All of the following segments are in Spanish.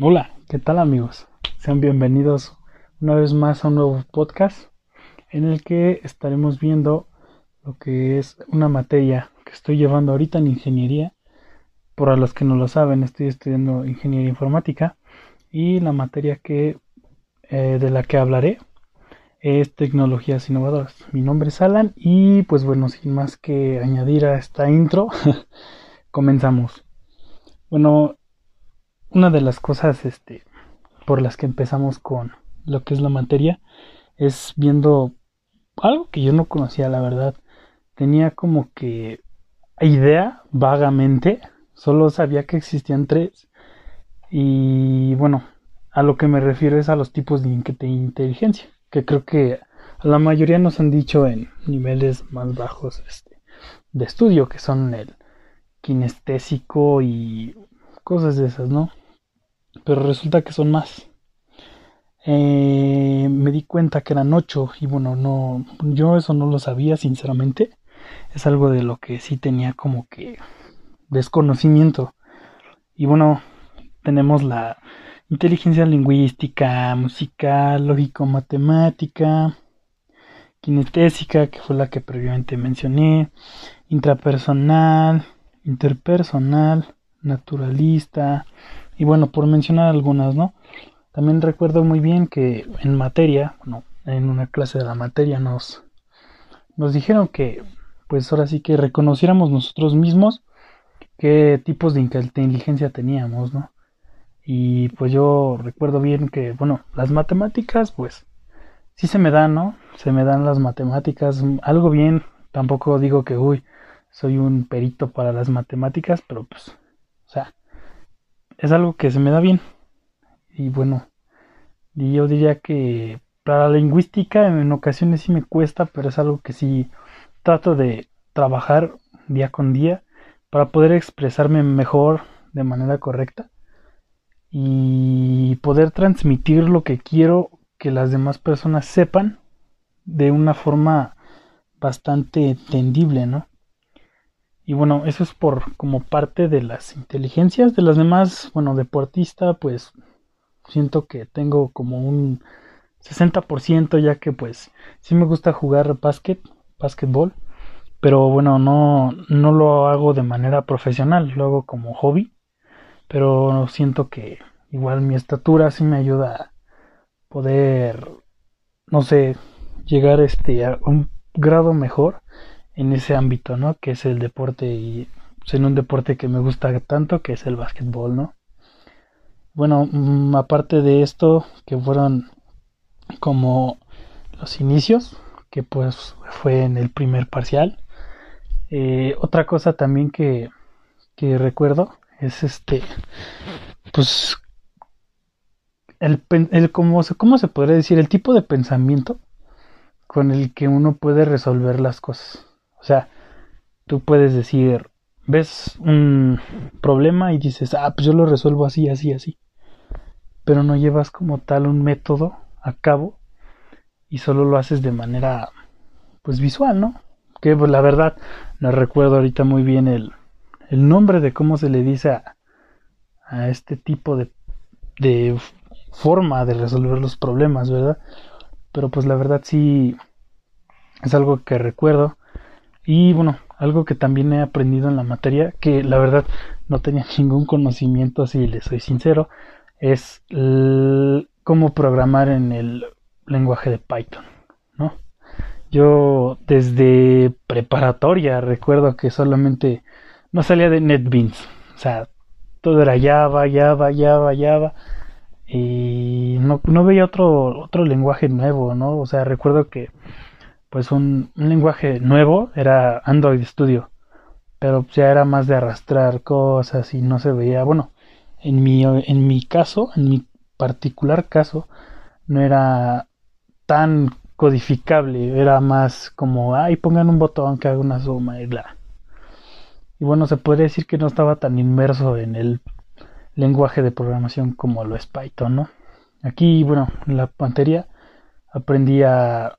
Hola, ¿qué tal amigos? Sean bienvenidos una vez más a un nuevo podcast en el que estaremos viendo lo que es una materia que estoy llevando ahorita en ingeniería. Por los que no lo saben, estoy estudiando ingeniería informática y la materia que eh, de la que hablaré es tecnologías innovadoras. Mi nombre es Alan y pues bueno, sin más que añadir a esta intro, comenzamos. Bueno, una de las cosas este, por las que empezamos con lo que es la materia es viendo algo que yo no conocía, la verdad. Tenía como que idea vagamente, solo sabía que existían tres. Y bueno, a lo que me refiero es a los tipos de inteligencia, que creo que la mayoría nos han dicho en niveles más bajos este, de estudio, que son el kinestésico y cosas de esas, ¿no? Pero resulta que son más. Eh, me di cuenta que eran ocho y bueno, no, yo eso no lo sabía sinceramente. Es algo de lo que sí tenía como que desconocimiento. Y bueno, tenemos la inteligencia lingüística, musical, lógico-matemática, kinestésica, que fue la que previamente mencioné, intrapersonal, interpersonal, naturalista, y bueno, por mencionar algunas, ¿no? También recuerdo muy bien que en materia, bueno, en una clase de la materia nos, nos dijeron que, pues ahora sí que reconociéramos nosotros mismos qué tipos de inteligencia teníamos, ¿no? Y pues yo recuerdo bien que, bueno, las matemáticas, pues sí se me dan, ¿no? Se me dan las matemáticas, algo bien, tampoco digo que, uy, soy un perito para las matemáticas, pero pues, o sea, es algo que se me da bien. Y bueno, yo diría que para la lingüística en ocasiones sí me cuesta, pero es algo que sí trato de trabajar día con día para poder expresarme mejor de manera correcta y poder transmitir lo que quiero que las demás personas sepan de una forma bastante entendible, ¿no? Y bueno, eso es por como parte de las inteligencias. De las demás, bueno, deportista, pues siento que tengo como un 60% ya que pues sí me gusta jugar básquet, básquetbol, pero bueno, no, no lo hago de manera profesional, lo hago como hobby, pero siento que igual mi estatura sí me ayuda a poder, no sé, llegar este a un grado mejor en ese ámbito, ¿no? Que es el deporte y pues, en un deporte que me gusta tanto, que es el básquetbol, ¿no? Bueno, mm, aparte de esto, que fueron como los inicios, que pues fue en el primer parcial. Eh, otra cosa también que, que recuerdo es este, pues, el, el cómo, ¿cómo se podría decir? El tipo de pensamiento con el que uno puede resolver las cosas. O sea, tú puedes decir, ves un problema y dices, ah, pues yo lo resuelvo así, así, así. Pero no llevas como tal un método a cabo y solo lo haces de manera, pues visual, ¿no? Que pues la verdad, no recuerdo ahorita muy bien el, el nombre de cómo se le dice a, a este tipo de, de forma de resolver los problemas, ¿verdad? Pero pues la verdad sí es algo que recuerdo y bueno, algo que también he aprendido en la materia, que la verdad no tenía ningún conocimiento, si les soy sincero, es cómo programar en el lenguaje de Python, ¿no? Yo desde preparatoria recuerdo que solamente no salía de NetBeans, o sea, todo era Java, Java, Java, Java y no, no veía otro otro lenguaje nuevo, ¿no? O sea, recuerdo que pues un, lenguaje nuevo era Android Studio, pero ya era más de arrastrar cosas y no se veía, bueno, en mi, en mi caso, en mi particular caso, no era tan codificable, era más como, ay, pongan un botón que haga una suma y bla. Y bueno, se podría decir que no estaba tan inmerso en el lenguaje de programación como lo es Python, ¿no? Aquí, bueno, en la materia aprendí a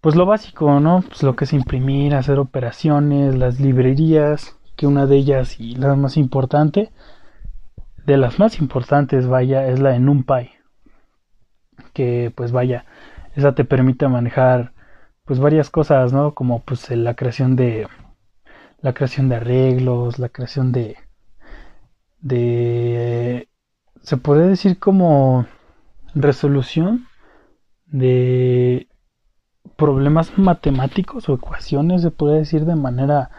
pues lo básico, ¿no? Pues lo que es imprimir, hacer operaciones, las librerías, que una de ellas y la más importante de las más importantes, vaya, es la de NumPy. Que pues vaya, esa te permite manejar pues varias cosas, ¿no? Como pues la creación de la creación de arreglos, la creación de de se puede decir como resolución de problemas matemáticos o ecuaciones, se puede decir de manera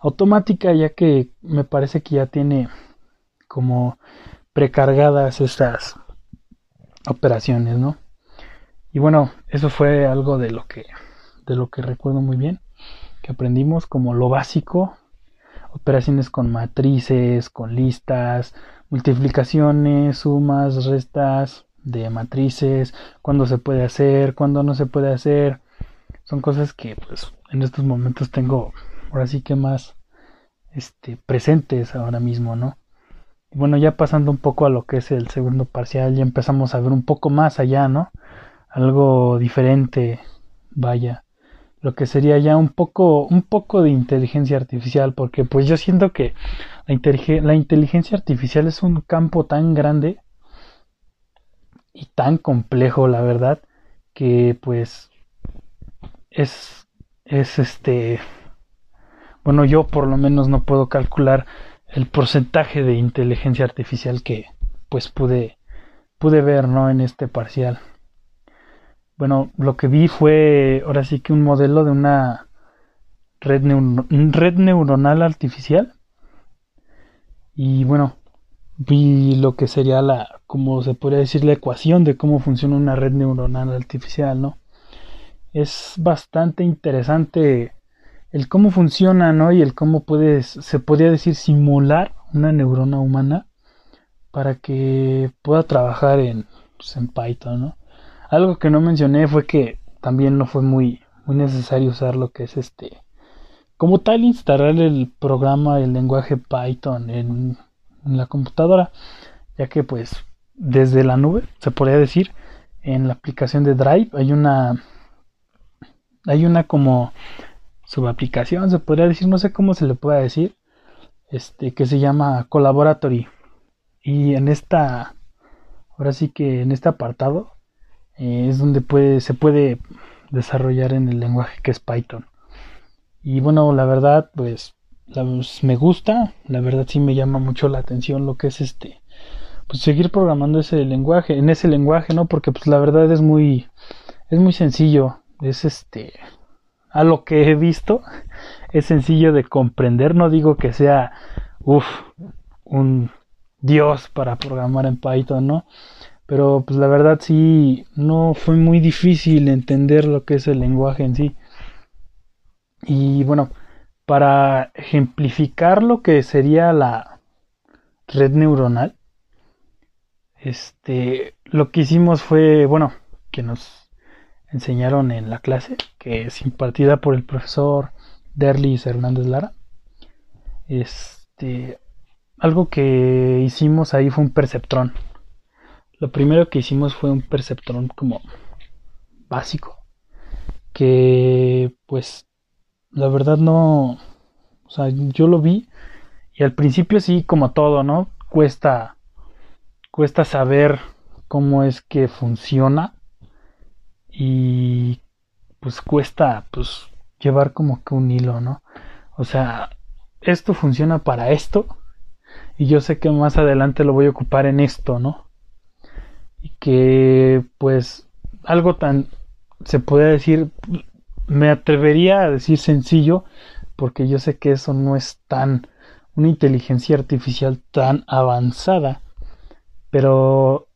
automática, ya que me parece que ya tiene como precargadas estas operaciones, ¿no? Y bueno, eso fue algo de lo que de lo que recuerdo muy bien, que aprendimos como lo básico, operaciones con matrices, con listas, multiplicaciones, sumas, restas de matrices, cuándo se puede hacer, cuándo no se puede hacer. Son cosas que pues en estos momentos tengo ahora sí que más este presentes ahora mismo, ¿no? Y bueno, ya pasando un poco a lo que es el segundo parcial, ya empezamos a ver un poco más allá, ¿no? Algo diferente, vaya lo que sería ya un poco, un poco de inteligencia artificial, porque pues yo siento que la, la inteligencia artificial es un campo tan grande y tan complejo, la verdad, que pues es, es este, bueno, yo por lo menos no puedo calcular el porcentaje de inteligencia artificial que pues pude, pude ver, ¿no? En este parcial. Bueno, lo que vi fue ahora sí que un modelo de una red, red neuronal artificial. Y bueno, vi lo que sería la, como se podría decir, la ecuación de cómo funciona una red neuronal artificial, ¿no? Es bastante interesante el cómo funciona, ¿no? Y el cómo se podría decir, simular una neurona humana para que pueda trabajar en, pues, en Python, ¿no? Algo que no mencioné fue que también no fue muy, muy necesario usar lo que es este. Como tal, instalar el programa, el lenguaje Python en, la computadora, ya que pues desde la nube, se podría decir, en la aplicación de Drive hay una hay una como subaplicación, se podría decir, no sé cómo se le puede decir, este que se llama Collaboratory. Y en esta ahora sí que en este apartado eh, es donde puede, se puede desarrollar en el lenguaje que es Python. Y bueno, la verdad, pues, pues, me gusta, la verdad sí me llama mucho la atención lo que es este, pues seguir programando ese lenguaje, en ese lenguaje, ¿no? Porque pues la verdad es muy, es muy sencillo, es este, a lo que he visto, es sencillo de comprender, no digo que sea, uff, un dios para programar en Python, ¿no? Pero pues la verdad sí, no fue muy difícil entender lo que es el lenguaje en sí. Y bueno, para ejemplificar lo que sería la red neuronal, este, lo que hicimos fue, bueno, que nos enseñaron en la clase, que es impartida por el profesor Derlis Hernández Lara. Este, algo que hicimos ahí fue un perceptrón. Lo primero que hicimos fue un perceptrón como básico. Que pues la verdad no... O sea, yo lo vi y al principio sí, como todo, ¿no? Cuesta, cuesta saber cómo es que funciona y pues cuesta pues llevar como que un hilo, ¿no? O sea, esto funciona para esto y yo sé que más adelante lo voy a ocupar en esto, ¿no? y que pues algo tan se puede decir me atrevería a decir sencillo porque yo sé que eso no es tan una inteligencia artificial tan avanzada pero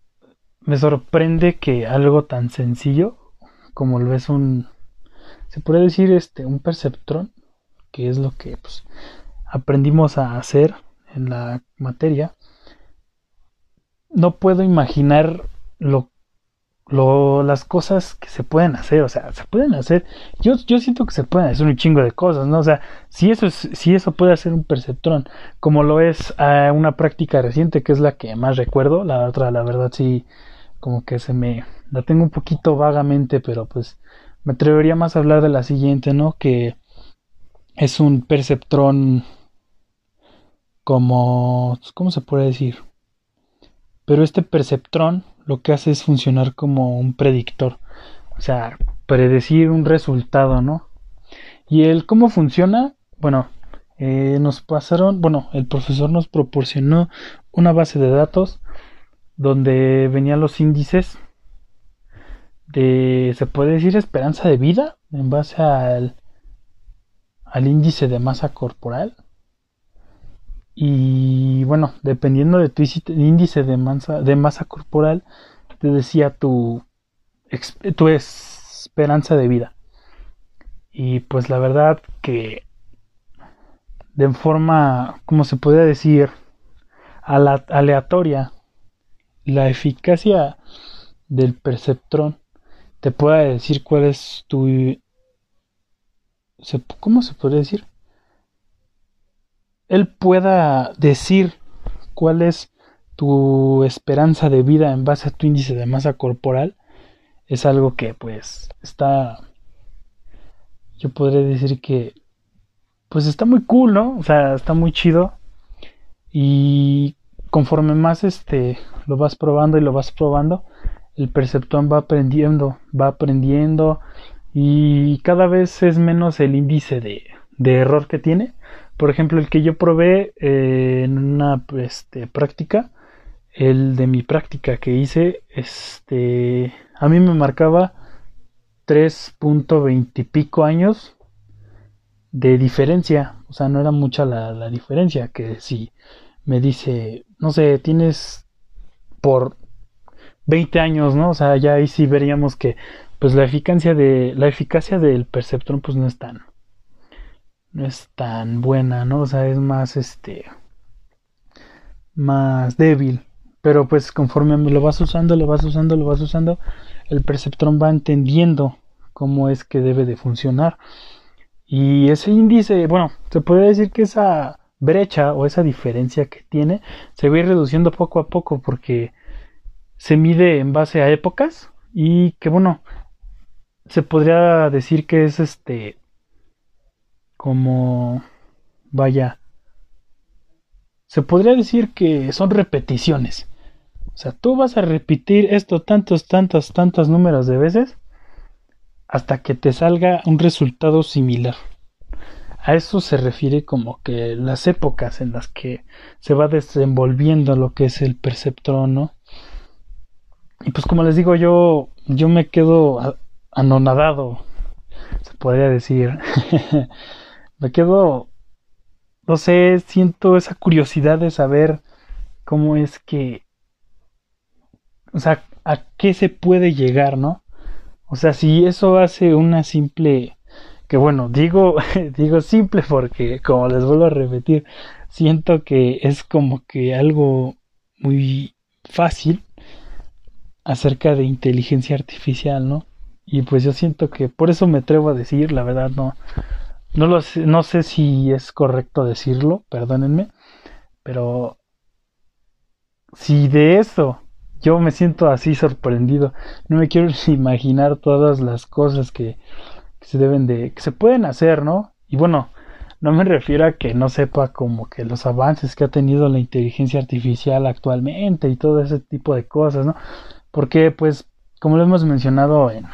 me sorprende que algo tan sencillo como lo es un se puede decir este un perceptrón que es lo que pues, aprendimos a hacer en la materia no puedo imaginar lo, lo, las cosas que se pueden hacer, o sea, se pueden hacer, yo, yo siento que se pueden hacer un chingo de cosas, ¿no? O sea, si eso, es, si eso puede hacer un perceptrón, como lo es eh, una práctica reciente, que es la que más recuerdo, la otra, la verdad, sí, como que se me, la tengo un poquito vagamente, pero pues me atrevería más a hablar de la siguiente, ¿no? Que es un perceptrón como, ¿cómo se puede decir? pero este perceptrón lo que hace es funcionar como un predictor, o sea, predecir un resultado, ¿no? Y el cómo funciona, bueno, eh, nos pasaron, bueno, el profesor nos proporcionó una base de datos donde venían los índices de, se puede decir, esperanza de vida en base al, al índice de masa corporal. Y bueno, dependiendo de tu índice de masa, de masa corporal, te decía tu, tu esperanza de vida. Y pues la verdad que de forma, como se puede decir, aleatoria, la eficacia del perceptrón te puede decir cuál es tu... ¿Cómo se puede decir? Él pueda decir cuál es tu esperanza de vida en base a tu índice de masa corporal es algo que pues está yo podría decir que pues está muy cool, ¿no? O sea, está muy chido y conforme más este lo vas probando y lo vas probando, el perceptón va aprendiendo, va aprendiendo y cada vez es menos el índice de, de error que tiene. Por ejemplo, el que yo probé eh, en una este, práctica, el de mi práctica que hice, este, a mí me marcaba 3.20 y pico años de diferencia. O sea, no era mucha la, la diferencia. Que si me dice, no sé, tienes por 20 años, ¿no? O sea, ya ahí sí veríamos que pues la eficacia de la eficacia del perceptrón pues no es tan no es tan buena, ¿no? O sea, es más este más débil, pero pues conforme lo vas usando, lo vas usando, lo vas usando, el perceptrón va entendiendo cómo es que debe de funcionar. Y ese índice, bueno, se puede decir que esa brecha o esa diferencia que tiene se va a ir reduciendo poco a poco porque se mide en base a épocas y que bueno, se podría decir que es este como vaya se podría decir que son repeticiones. O sea, tú vas a repetir esto tantos, tantos, tantos números de veces hasta que te salga un resultado similar. A eso se refiere como que las épocas en las que se va desenvolviendo lo que es el perceptrón, ¿no? Y pues como les digo, yo, yo me quedo anonadado, se podría decir. me quedo, no sé, siento esa curiosidad de saber cómo es que, o sea, a qué se puede llegar, ¿no? O sea, si eso hace una simple, que bueno, digo, digo simple porque, como les vuelvo a repetir, siento que es como que algo muy fácil acerca de inteligencia artificial, ¿no? Y pues yo siento que por eso me atrevo a decir, la verdad no, no, lo sé, no sé si es correcto decirlo, perdónenme, pero si de eso yo me siento así sorprendido, no me quiero imaginar todas las cosas que, que se deben de, que se pueden hacer, ¿no? Y bueno, no me refiero a que no sepa como que los avances que ha tenido la inteligencia artificial actualmente y todo ese tipo de cosas, ¿no? Porque, pues, como lo hemos mencionado en,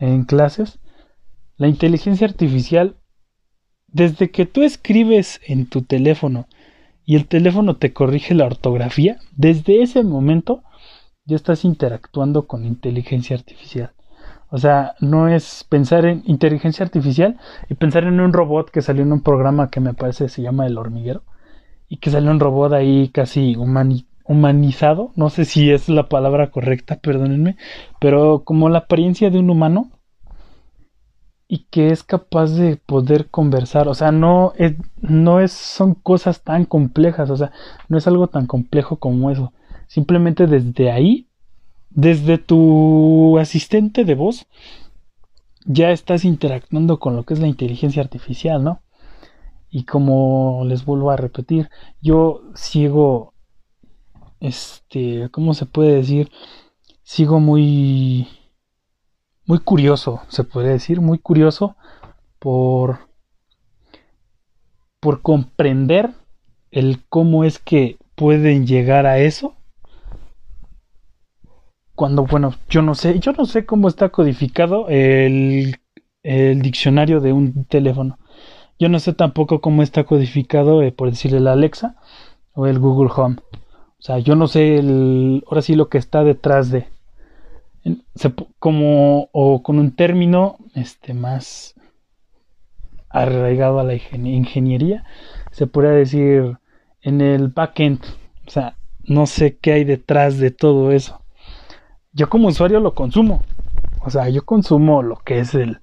en clases, la inteligencia artificial, desde que tú escribes en tu teléfono y el teléfono te corrige la ortografía, desde ese momento ya estás interactuando con inteligencia artificial. O sea, no es pensar en inteligencia artificial y pensar en un robot que salió en un programa que me parece se llama El Hormiguero y que salió un robot ahí casi humanizado, no sé si es la palabra correcta, perdónenme, pero como la apariencia de un humano y que es capaz de poder conversar, o sea, no es, no es, son cosas tan complejas, o sea, no es algo tan complejo como eso, simplemente desde ahí, desde tu asistente de voz, ya estás interactuando con lo que es la inteligencia artificial, ¿no? Y como les vuelvo a repetir, yo sigo este, ¿cómo se puede decir? Sigo muy, muy curioso, se puede decir, muy curioso por, por comprender el cómo es que pueden llegar a eso cuando, bueno, yo no sé, yo no sé cómo está codificado el, el diccionario de un teléfono. Yo no sé tampoco cómo está codificado, eh, por decirle la Alexa o el Google Home. O sea, yo no sé el, ahora sí lo que está detrás de. como, o con un término este, más arraigado a la ingeniería, se podría decir en el backend. O sea, no sé qué hay detrás de todo eso. Yo como usuario lo consumo. O sea, yo consumo lo que es el,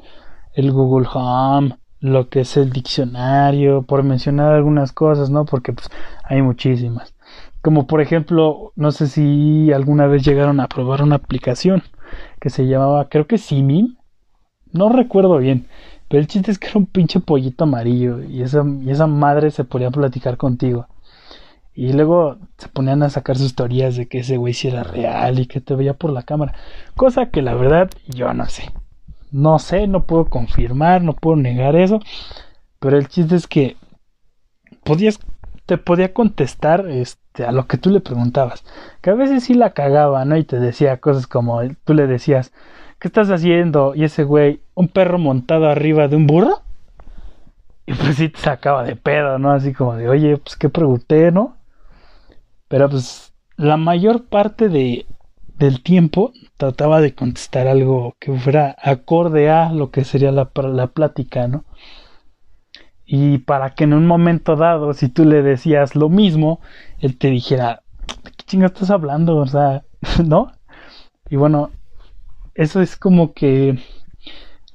el Google Home, lo que es el diccionario, por mencionar algunas cosas, ¿no? Porque pues hay muchísimas. Como por ejemplo, no sé si alguna vez llegaron a probar una aplicación que se llamaba, creo que Simim. No recuerdo bien, pero el chiste es que era un pinche pollito amarillo y esa, y esa madre se podía platicar contigo. Y luego se ponían a sacar sus teorías de que ese güey sí era real y que te veía por la cámara. Cosa que la verdad yo no sé. No sé, no puedo confirmar, no puedo negar eso. Pero el chiste es que podías, te podía contestar este, a lo que tú le preguntabas. Que a veces sí la cagaba, ¿no? Y te decía cosas como tú le decías, ¿qué estás haciendo? Y ese güey, un perro montado arriba de un burro. Y pues sí te sacaba de pedo, ¿no? Así como de, oye, pues qué pregunté, ¿no? Pero pues la mayor parte de, del tiempo trataba de contestar algo que fuera acorde a lo que sería la, la plática, ¿no? Y para que en un momento dado, si tú le decías lo mismo, él te dijera, ¿de qué chinga estás hablando? O sea, ¿no? Y bueno, eso es como que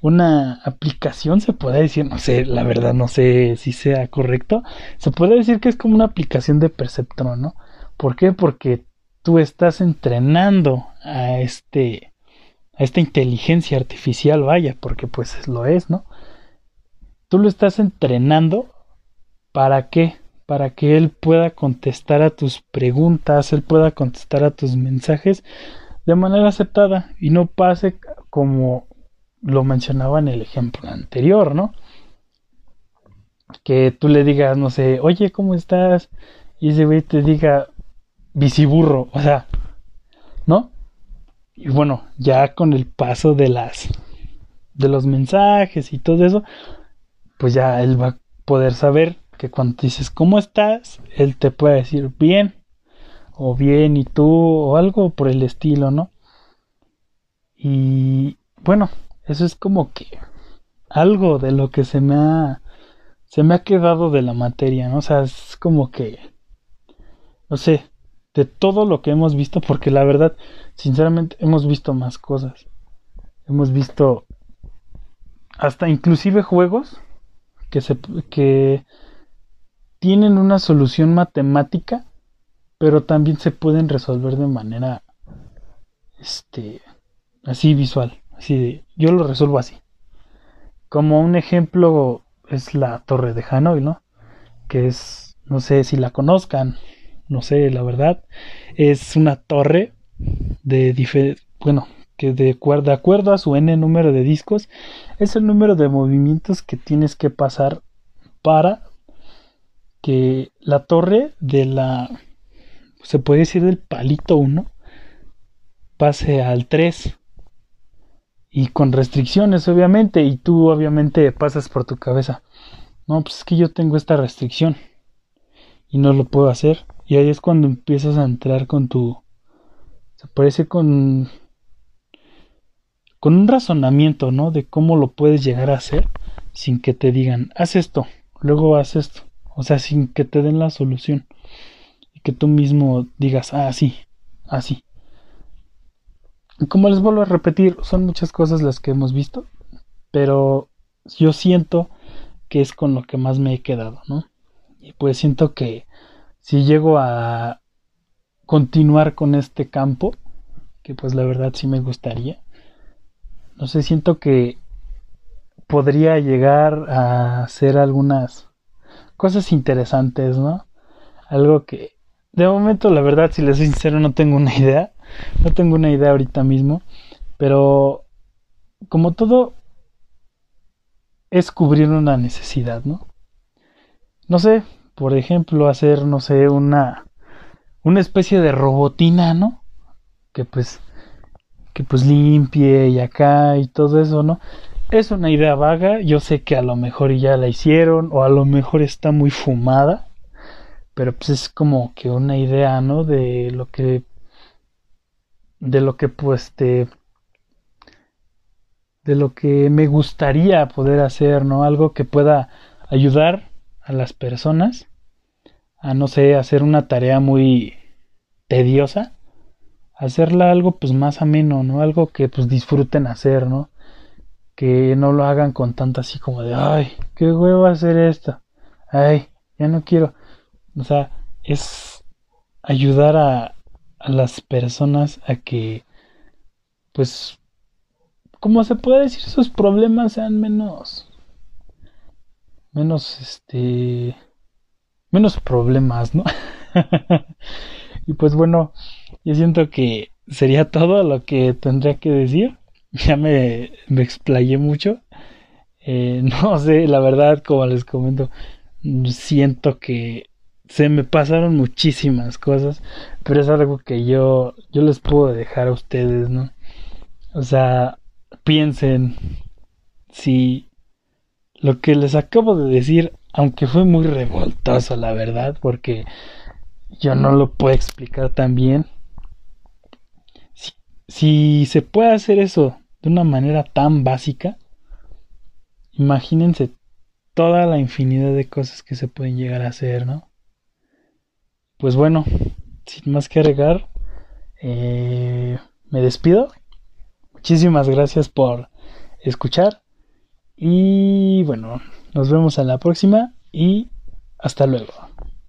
una aplicación, se puede decir, no sé, la verdad no sé si sea correcto, se puede decir que es como una aplicación de perceptrón, ¿no? ¿Por qué? Porque tú estás entrenando a este a esta inteligencia artificial, vaya, porque pues lo es, ¿no? Tú lo estás entrenando para qué? Para que él pueda contestar a tus preguntas, él pueda contestar a tus mensajes de manera aceptada y no pase como lo mencionaba en el ejemplo anterior, ¿no? Que tú le digas, no sé, oye, ¿cómo estás? Y ese güey te diga, biciburro, o sea, ¿no? Y bueno, ya con el paso de las de los mensajes y todo eso, pues ya él va a poder saber que cuando dices ¿cómo estás? él te puede decir bien o bien y tú o algo por el estilo, ¿no? Y bueno, eso es como que algo de lo que se me ha se me ha quedado de la materia, ¿no? O sea, es como que no sé, de todo lo que hemos visto, porque la verdad, sinceramente, hemos visto más cosas. Hemos visto hasta inclusive juegos que se que tienen una solución matemática, pero también se pueden resolver de manera este así visual, así de, yo lo resuelvo así. Como un ejemplo es la Torre de Hanoi, ¿no? Que es no sé si la conozcan, no sé, la verdad, es una torre de bueno, que de, de acuerdo a su n número de discos, es el número de movimientos que tienes que pasar para que la torre de la, se puede decir del palito 1, pase al 3. Y con restricciones, obviamente, y tú obviamente pasas por tu cabeza. No, pues es que yo tengo esta restricción y no lo puedo hacer. Y ahí es cuando empiezas a entrar con tu... Se parece con... Con un razonamiento, ¿no? De cómo lo puedes llegar a hacer sin que te digan, haz esto, luego haz esto. O sea, sin que te den la solución. Y que tú mismo digas, ah, sí, así. Y como les vuelvo a repetir, son muchas cosas las que hemos visto. Pero yo siento que es con lo que más me he quedado, ¿no? Y pues siento que si llego a continuar con este campo, que pues la verdad sí me gustaría, no sé, siento que podría llegar a hacer algunas cosas interesantes, ¿no? Algo que de momento la verdad, si les soy sincero, no tengo una idea, no tengo una idea ahorita mismo, pero como todo es cubrir una necesidad, ¿no? No sé, por ejemplo, hacer, no sé, una, una especie de robotina, ¿no? Que pues que pues limpie y acá y todo eso, ¿no? Es una idea vaga, yo sé que a lo mejor ya la hicieron o a lo mejor está muy fumada, pero pues es como que una idea, ¿no? De lo que de lo que pues te de lo que me gustaría poder hacer, ¿no? Algo que pueda ayudar a las personas a no sé, hacer una tarea muy tediosa, hacerla algo pues más ameno, ¿no? Algo que pues disfruten hacer, ¿no? Que no lo hagan con tanto así como de, ay, qué huevo hacer esto, ay, ya no quiero. O sea, es ayudar a, a las personas a que, pues, como se puede decir, sus problemas sean menos, menos, este, menos problemas, ¿no? y pues bueno, yo siento que sería todo lo que tendría que decir. Ya me, me explayé mucho. Eh, no sé, la verdad, como les comento, siento que se me pasaron muchísimas cosas, pero es algo que yo, yo les puedo dejar a ustedes, ¿no? O sea, piensen si lo que les acabo de decir aunque fue muy revoltoso, la verdad, porque yo no lo puedo explicar tan bien. Si, se puede hacer eso de una manera tan básica, imagínense toda la infinidad de cosas que se pueden llegar a hacer, ¿no? Pues bueno, sin más que agregar, eh, me despido. Muchísimas gracias por escuchar. Y bueno, nos vemos en la próxima y hasta luego.